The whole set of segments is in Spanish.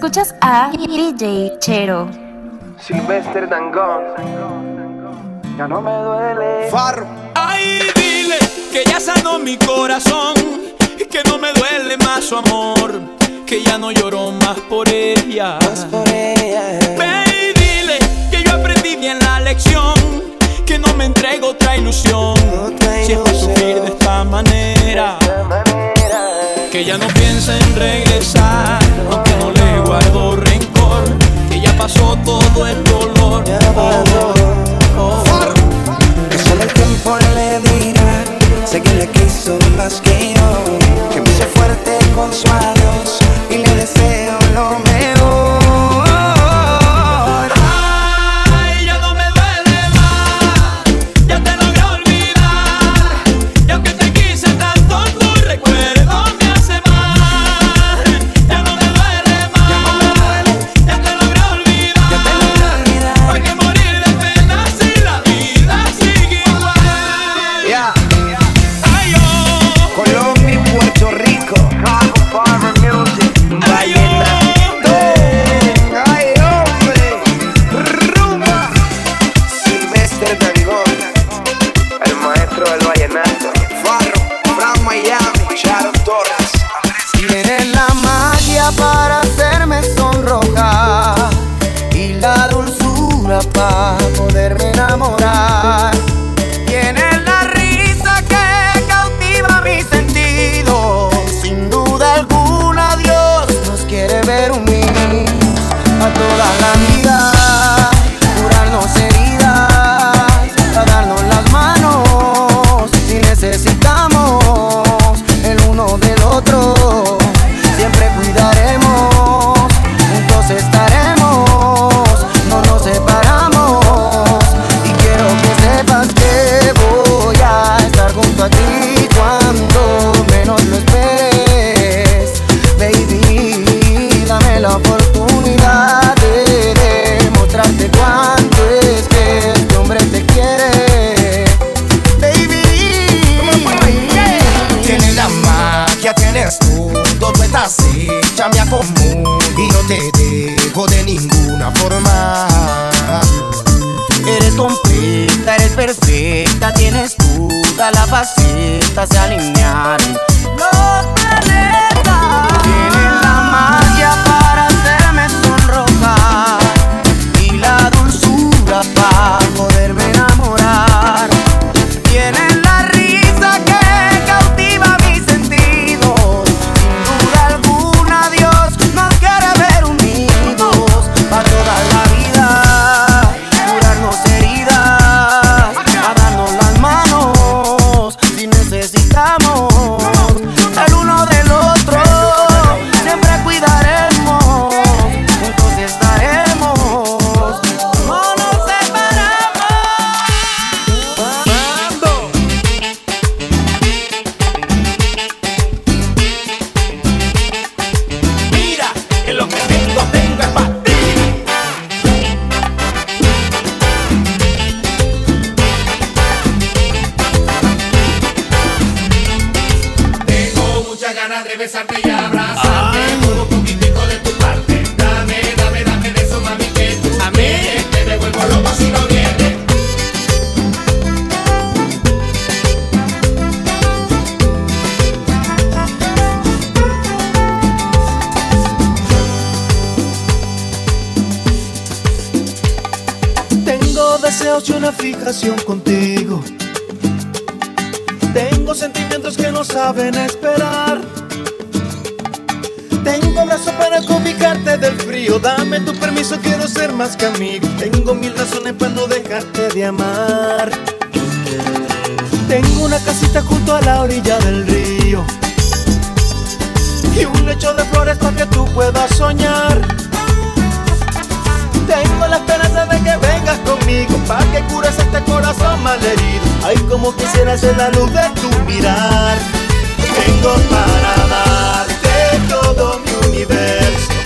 Escuchas a DJ Chero. Silvestre Dangón. Ya no me duele. Farro. Ay, dile que ya sanó mi corazón. Y que no me duele más su amor. Que ya no lloro más por ella. Más por ella. Ve y dile que yo aprendí bien la lección. Que no me entrego otra ilusión. Otra Si es por sufrir de esta manera. De manera. Que ya no piensa en regresar, no guardo rencor, que ya pasó todo el dolor. Oh, Farro. Que solo el tiempo le dirá. Sé que le quiso más que yo. Que me hizo fuerte con su adiós. Y le deseo lo mejor. Estás hecha, me acomodo y no te dejo de ninguna forma. Eres completa, eres perfecta, tienes toda la faceta, se alinearon deseos y una fijación contigo. Tengo sentimientos que no saben esperar. Tengo brazos para cobijarte del frío. Dame tu permiso, quiero ser más que amigo. Tengo mil razones para no dejarte de amar. Tengo una casita junto a la orilla del río. Y un lecho de flores para que tú puedas soñar. Tengo la esperanza de que vengas conmigo para que cures este corazón malherido. Ay, como quisiera ser la luz de tu mirar. Tengo para darte todo mi universo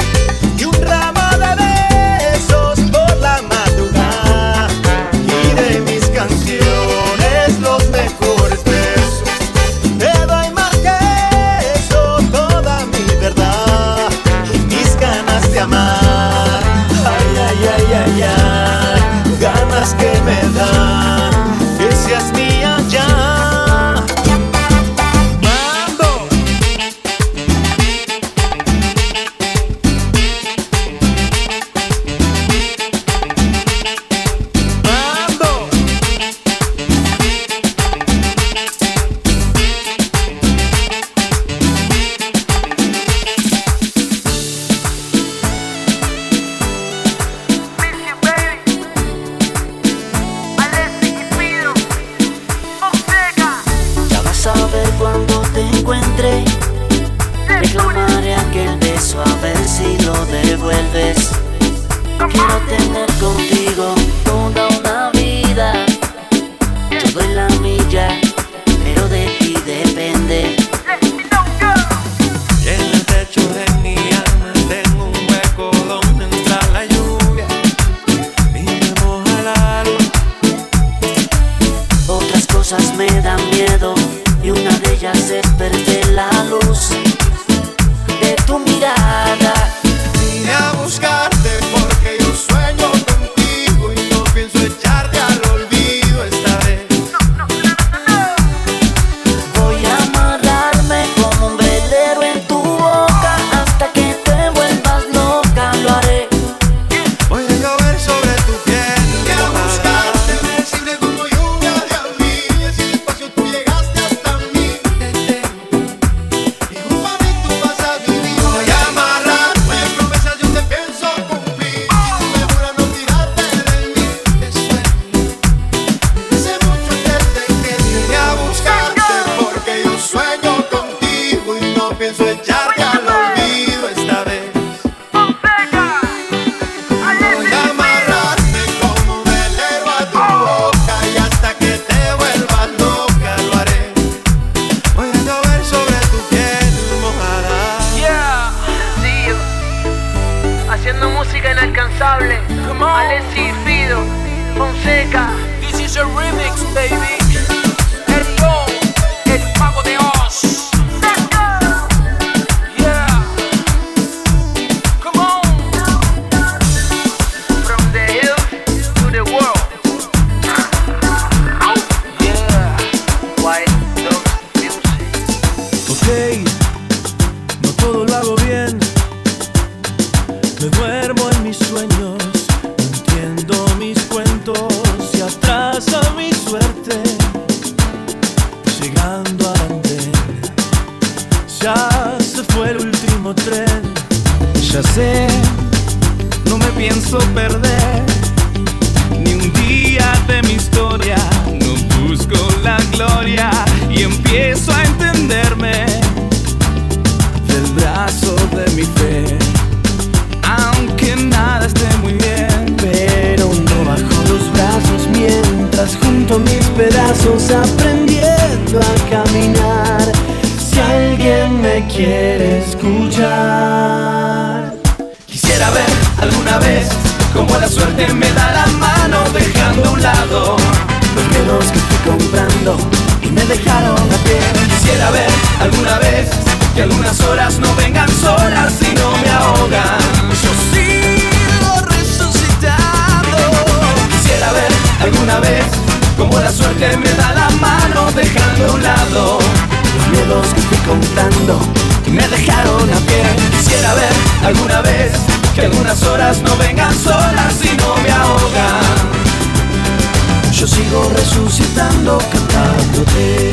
边睡觉。Ya se fue el último tren. Ya sé, no me pienso perder ni un día de mi historia. No busco la gloria y empiezo a entenderme del brazo de mi fe. Aunque nada esté muy bien, pero no bajo los brazos mientras junto mis pedazos aprendiendo a caminar. Quiere escuchar, quisiera ver alguna vez cómo la suerte me da la mano dejando a un lado los miedos que fui comprando y me dejaron a pie. Quisiera ver alguna vez que algunas horas no vengan solas y no me ahogan. Yo sigo resucitando. Quisiera ver alguna vez cómo la suerte me da la mano dejando a un lado los miedos que fui comprando y me dejaron a pie. Quisiera ver alguna vez que algunas horas no vengan solas y no me ahogan. Yo sigo resucitando cantándote,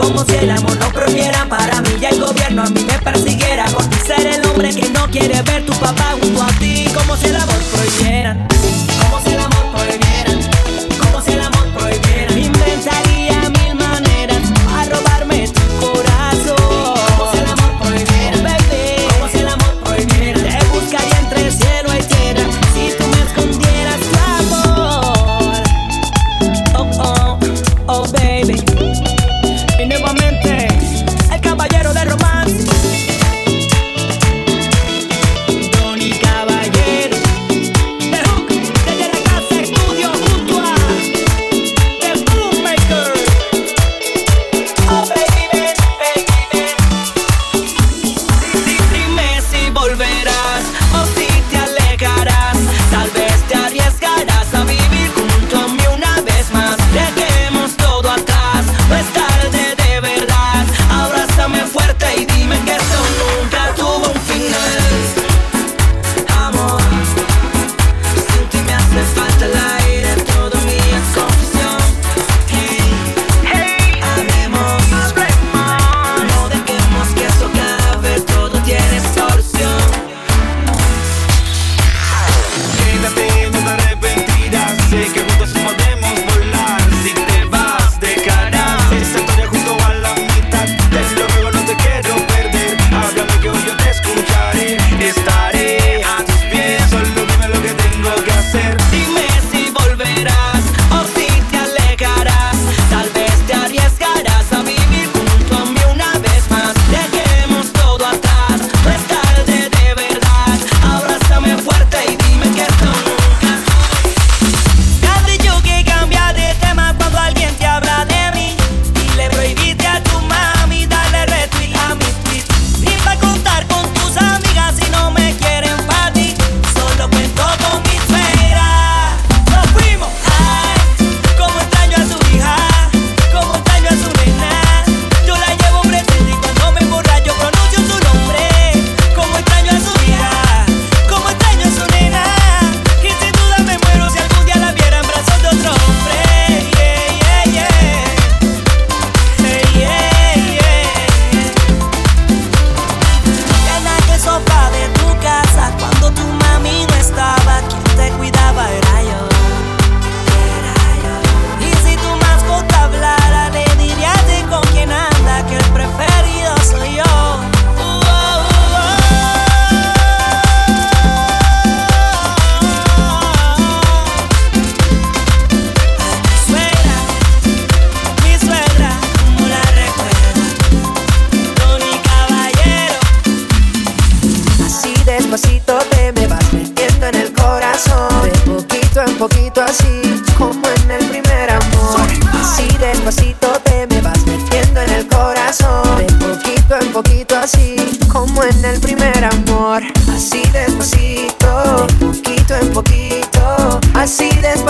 como si el amor no prohibiera Para mí ya el gobierno a mí me persiguiera Por ser el hombre que no quiere ver tu papá junto a ti Como si el amor prohibiera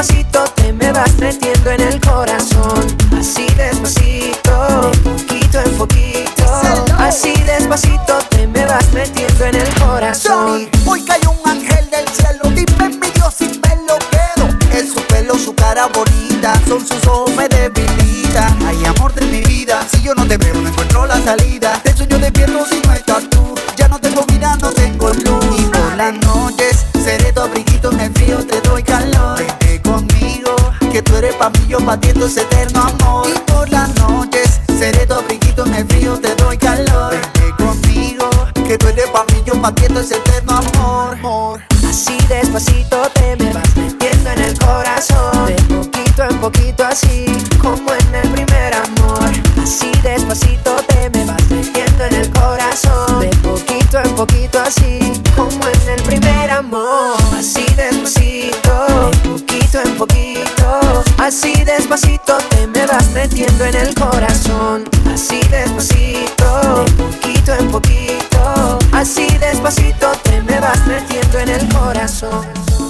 Despacito te me vas metiendo en el corazón. Pa' mí, yo pa' ti esto es eterno amor. Y por las noches seré tu abriguito en el frío, te doy calor. Vete conmigo, que tú eres pa' mí, eterno amor. amor. Así despacito te me vas metiendo en el corazón. De poquito en poquito así, como en el primer amor. Así despacito te me vas metiendo en el corazón. De poquito en poquito así, como en el primer amor. Así despacito, de poquito en poquito. Así despacito te me vas metiendo en el corazón. Así despacito, de poquito en poquito. Así despacito te me vas metiendo en el corazón.